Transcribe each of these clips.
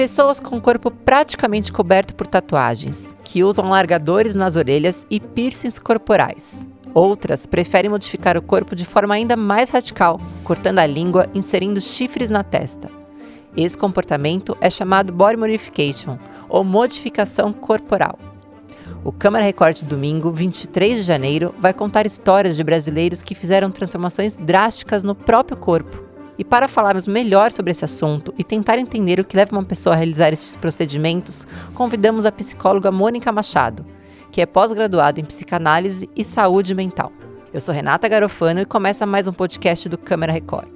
Pessoas com o corpo praticamente coberto por tatuagens, que usam largadores nas orelhas e piercings corporais. Outras preferem modificar o corpo de forma ainda mais radical, cortando a língua, inserindo chifres na testa. Esse comportamento é chamado body modification, ou modificação corporal. O Câmara Record de domingo, 23 de janeiro, vai contar histórias de brasileiros que fizeram transformações drásticas no próprio corpo. E para falarmos melhor sobre esse assunto e tentar entender o que leva uma pessoa a realizar esses procedimentos, convidamos a psicóloga Mônica Machado, que é pós-graduada em psicanálise e saúde mental. Eu sou Renata Garofano e começa mais um podcast do Câmara Record.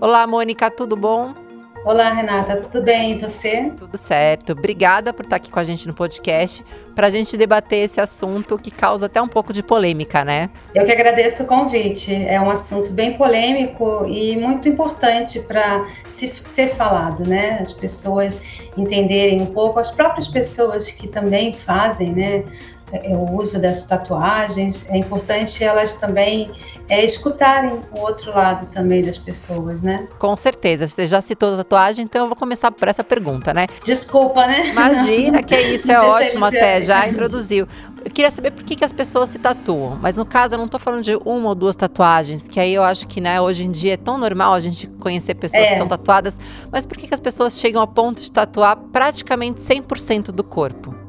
Olá, Mônica, tudo bom? Olá, Renata, tudo bem? E você? Tudo certo. Obrigada por estar aqui com a gente no podcast para a gente debater esse assunto que causa até um pouco de polêmica, né? Eu que agradeço o convite. É um assunto bem polêmico e muito importante para se, ser falado, né? As pessoas entenderem um pouco, as próprias pessoas que também fazem, né? É, o uso dessas tatuagens, é importante elas também é, escutarem o outro lado também das pessoas, né? Com certeza. Você já citou tatuagem, então eu vou começar por essa pergunta, né? Desculpa, né? Imagina, que isso, é ótimo até, já introduziu. Eu queria saber por que, que as pessoas se tatuam, mas no caso eu não estou falando de uma ou duas tatuagens, que aí eu acho que né, hoje em dia é tão normal a gente conhecer pessoas é. que são tatuadas, mas por que, que as pessoas chegam ao ponto de tatuar praticamente 100% do corpo?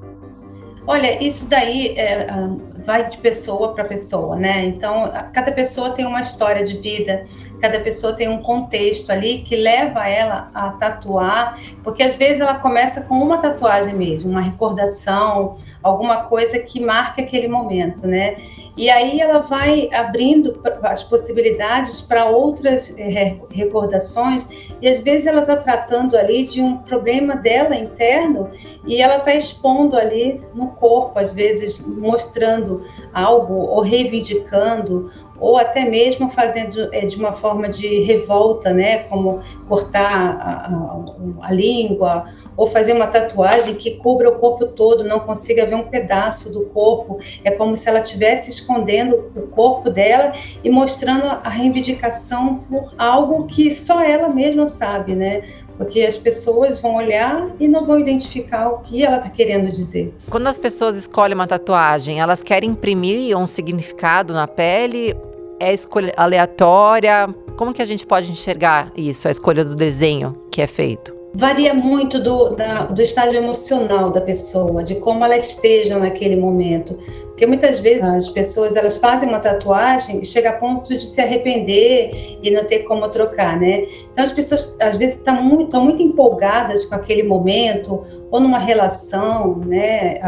Olha, isso daí é, ah, vai de pessoa para pessoa, né? Então, cada pessoa tem uma história de vida, cada pessoa tem um contexto ali que leva ela a tatuar, porque às vezes ela começa com uma tatuagem mesmo, uma recordação, alguma coisa que marque aquele momento, né? E aí ela vai abrindo as possibilidades para outras eh, recordações, e às vezes ela está tratando ali de um problema dela interno e ela está expondo ali no corpo, às vezes mostrando algo ou reivindicando ou até mesmo fazendo é, de uma forma de revolta, né, como cortar a, a, a, língua, ou fazer uma tatuagem que cubra o corpo todo, não consiga ver um pedaço do corpo, é como se ela estivesse escondendo o corpo dela e mostrando a reivindicação por algo que só ela mesma sabe, né, porque as pessoas vão olhar e não vão identificar o que ela está querendo dizer. Quando as pessoas escolhem uma tatuagem, elas querem imprimir um significado na pele? É escolha aleatória? Como que a gente pode enxergar isso, a escolha do desenho que é feito? Varia muito do, da, do estágio emocional da pessoa, de como ela esteja naquele momento. Porque muitas vezes as pessoas elas fazem uma tatuagem e chega a ponto de se arrepender e não ter como trocar, né? Então as pessoas às vezes estão muito, estão muito empolgadas com aquele momento ou numa relação, né,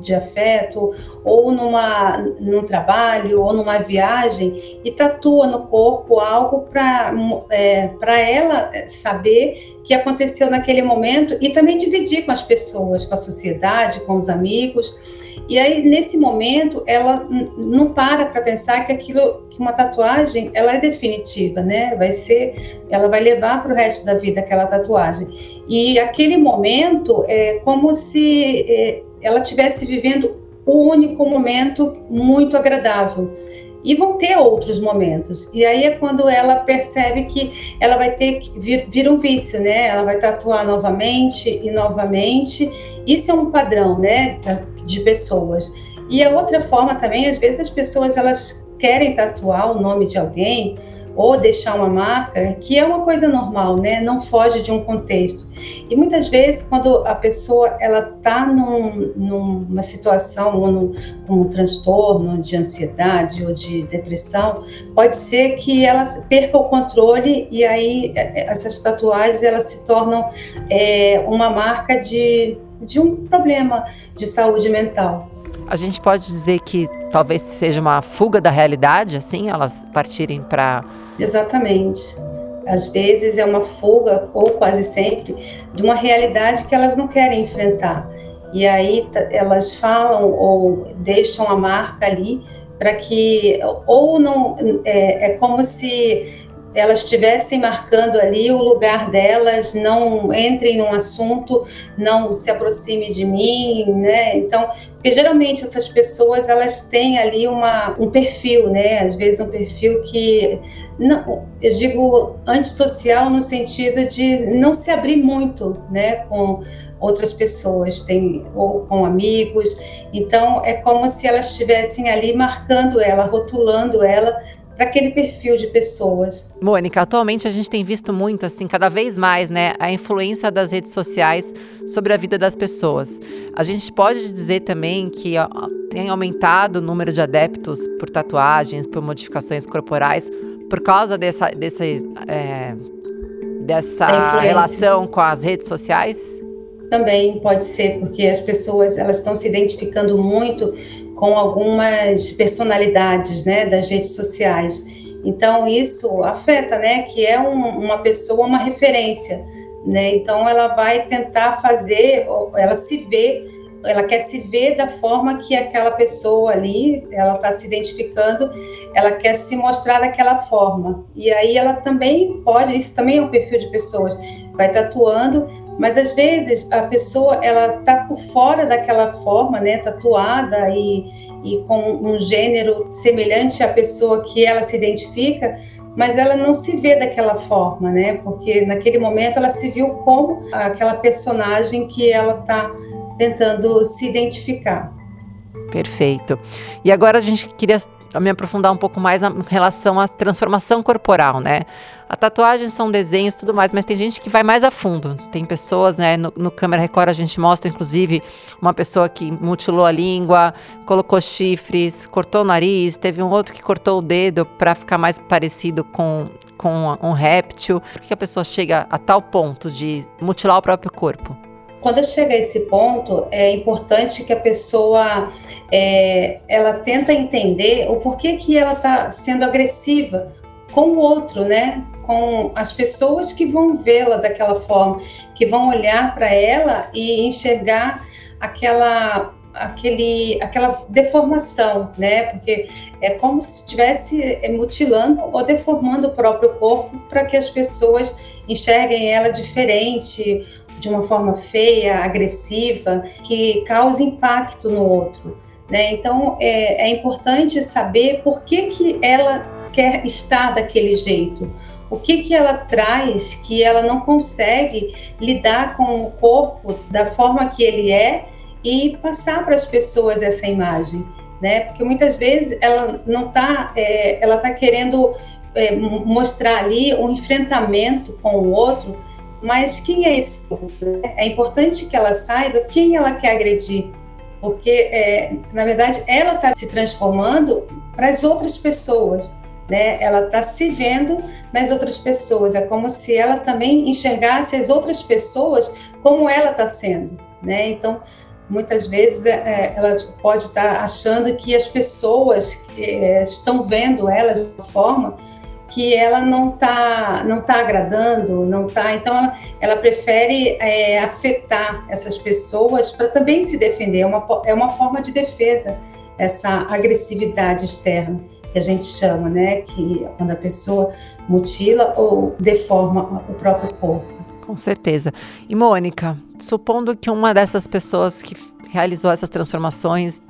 de afeto, ou numa num trabalho ou numa viagem e tatua no corpo algo para é, para ela saber que aconteceu naquele momento e também dividir com as pessoas, com a sociedade, com os amigos. E aí, nesse momento, ela não para para pensar que aquilo, que uma tatuagem, ela é definitiva, né? Vai ser, ela vai levar para o resto da vida aquela tatuagem. E aquele momento é como se é, ela estivesse vivendo o único momento muito agradável. E vão ter outros momentos. E aí é quando ela percebe que ela vai ter que vir, vir um vício, né? Ela vai tatuar novamente e novamente. Isso é um padrão, né, de pessoas. E a outra forma também, às vezes as pessoas elas querem tatuar o nome de alguém ou deixar uma marca, que é uma coisa normal, né? Não foge de um contexto. E muitas vezes, quando a pessoa ela está num, numa situação ou num, com um transtorno de ansiedade ou de depressão, pode ser que ela perca o controle e aí é, é, essas tatuagens elas se tornam é, uma marca de, de um problema de saúde mental. A gente pode dizer que talvez seja uma fuga da realidade, assim, elas partirem para. Exatamente. Às vezes é uma fuga, ou quase sempre, de uma realidade que elas não querem enfrentar. E aí elas falam ou deixam a marca ali para que. Ou não. É, é como se elas estivessem marcando ali o lugar delas, não entrem num assunto, não se aproxime de mim, né? Então, porque geralmente essas pessoas elas têm ali uma, um perfil, né? Às vezes um perfil que não, eu digo antissocial no sentido de não se abrir muito, né? Com outras pessoas, tem, ou com amigos. Então, é como se elas estivessem ali marcando ela, rotulando ela para aquele perfil de pessoas. Mônica, atualmente a gente tem visto muito, assim, cada vez mais, né, a influência das redes sociais sobre a vida das pessoas. A gente pode dizer também que ó, tem aumentado o número de adeptos por tatuagens, por modificações corporais, por causa dessa, desse, é, dessa relação com as redes sociais? Também pode ser, porque as pessoas elas estão se identificando muito com algumas personalidades né, das redes sociais. Então, isso afeta, né, que é um, uma pessoa, uma referência. Né? Então, ela vai tentar fazer, ela se vê, ela quer se ver da forma que aquela pessoa ali, ela está se identificando, ela quer se mostrar daquela forma. E aí ela também pode, isso também é um perfil de pessoas, vai tatuando, mas às vezes a pessoa ela tá por fora daquela forma, né, tatuada e, e com um gênero semelhante à pessoa que ela se identifica, mas ela não se vê daquela forma, né? Porque naquele momento ela se viu como aquela personagem que ela está tentando se identificar. Perfeito. E agora a gente queria me aprofundar um pouco mais em relação à transformação corporal, né? A tatuagem são desenhos e tudo mais, mas tem gente que vai mais a fundo. Tem pessoas, né? No, no Câmera Record a gente mostra, inclusive, uma pessoa que mutilou a língua, colocou chifres, cortou o nariz, teve um outro que cortou o dedo para ficar mais parecido com, com um réptil. Por que a pessoa chega a tal ponto de mutilar o próprio corpo? Quando chega a esse ponto, é importante que a pessoa é, ela tenta entender o porquê que ela está sendo agressiva com o outro, né? Com as pessoas que vão vê-la daquela forma, que vão olhar para ela e enxergar aquela aquele, aquela deformação, né? Porque é como se estivesse mutilando ou deformando o próprio corpo para que as pessoas enxerguem ela diferente de uma forma feia, agressiva, que cause impacto no outro. Né? Então, é, é importante saber por que, que ela quer estar daquele jeito. O que, que ela traz que ela não consegue lidar com o corpo da forma que ele é e passar para as pessoas essa imagem, né? Porque muitas vezes ela não está, é, ela está querendo é, mostrar ali um enfrentamento com o outro mas quem é esse outro? É importante que ela saiba quem ela quer agredir, porque, é, na verdade, ela está se transformando para as outras pessoas. Né? Ela está se vendo nas outras pessoas. É como se ela também enxergasse as outras pessoas como ela está sendo. Né? Então, muitas vezes é, é ela pode estar tá achando que as pessoas é, estão vendo ela de uma forma que ela não está não tá agradando, não tá, então ela, ela prefere é, afetar essas pessoas para também se defender, é uma, é uma forma de defesa essa agressividade externa que a gente chama, né, que quando a pessoa mutila ou deforma o próprio corpo. Com certeza. E Mônica, supondo que uma dessas pessoas que realizou essas transformações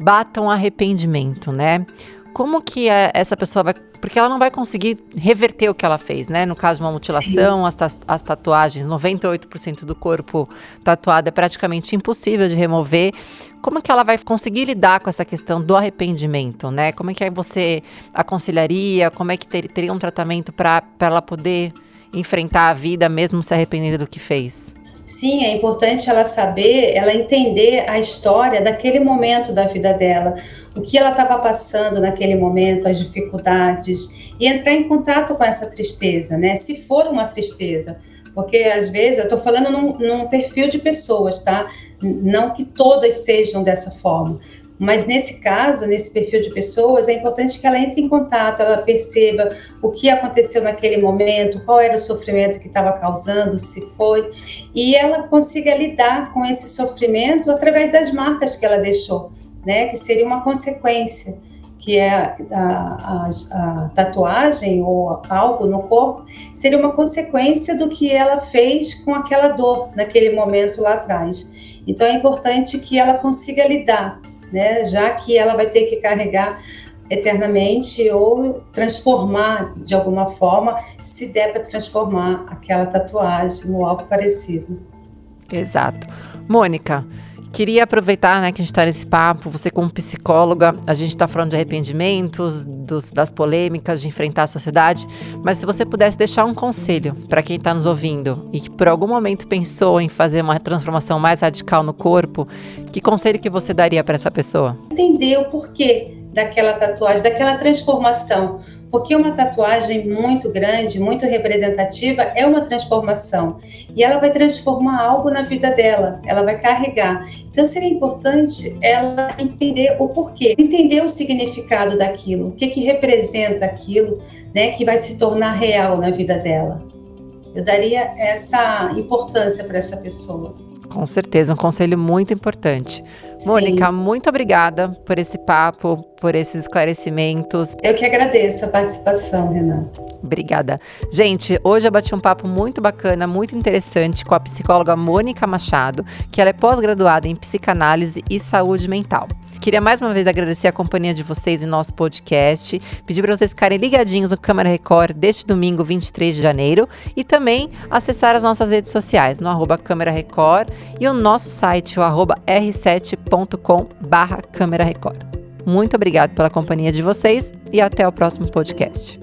bata um arrependimento, né? Como que é, essa pessoa vai porque ela não vai conseguir reverter o que ela fez, né? No caso de uma mutilação, as, as, tatuagens, 98% do corpo tatuado é praticamente impossível de remover. Como que ela vai conseguir lidar com essa questão do arrependimento, né? Como é que você aconselharia? Como é que ter, teria um tratamento para ela poder enfrentar a vida mesmo se arrependendo do que fez? Sim, é importante ela saber, ela entender a história daquele momento da vida dela, o que ela estava passando naquele momento, as dificuldades, e entrar em contato com essa tristeza, né? Se for uma tristeza, porque às vezes eu estou falando num, num, perfil de pessoas, tá? Não que todas sejam dessa forma, mas nesse caso, nesse perfil de pessoas, é importante que ela entre em contato, ela perceba o que aconteceu naquele momento, qual era o sofrimento que estava causando, se foi, e ela consiga lidar com esse sofrimento através das marcas que ela deixou, né? Que seria uma consequência. que é a, a, a, tatuagem ou algo no corpo, seria uma consequência do que ela fez com aquela dor naquele momento lá atrás. Então é importante que ela consiga lidar, né? Já que ela vai ter que carregar eternamente ou transformar de alguma forma, se der para transformar aquela tatuagem ou algo parecido. Exato. Mônica, Queria aproveitar né, que a gente está nesse papo, você como psicóloga, a gente está falando de arrependimentos, dos, das polêmicas, de enfrentar a sociedade, mas se você pudesse deixar um conselho para quem está nos ouvindo e que por algum momento pensou em fazer uma transformação mais radical no corpo, que conselho que você daria para essa pessoa? Entender o porquê daquela tatuagem, daquela transformação porque uma tatuagem muito grande, muito representativa, é uma transformação. E ela vai transformar algo na vida dela, ela vai carregar. Então seria importante ela entender o porquê, entender o significado daquilo, o que, que representa aquilo, né, que vai se tornar real na vida dela. Eu daria essa importância para essa pessoa. Com certeza, um conselho muito importante. Sim. Mônica, muito obrigada por esse papo, por esses esclarecimentos. Eu que agradeço a participação, Renata. Obrigada. Gente, hoje eu bati um papo muito bacana, muito interessante com a psicóloga Mônica Machado, que ela é pós-graduada em psicanálise e saúde mental. Queria mais uma vez agradecer a companhia de vocês em nosso podcast, pedir para vocês ficarem ligadinhos no Câmara Record deste domingo, 23 de janeiro, e também acessar as nossas redes sociais no arroba Câmara Record e o nosso site, o arroba r7.com barra Câmara Record. Muito obrigado pela companhia de vocês e até o próximo podcast.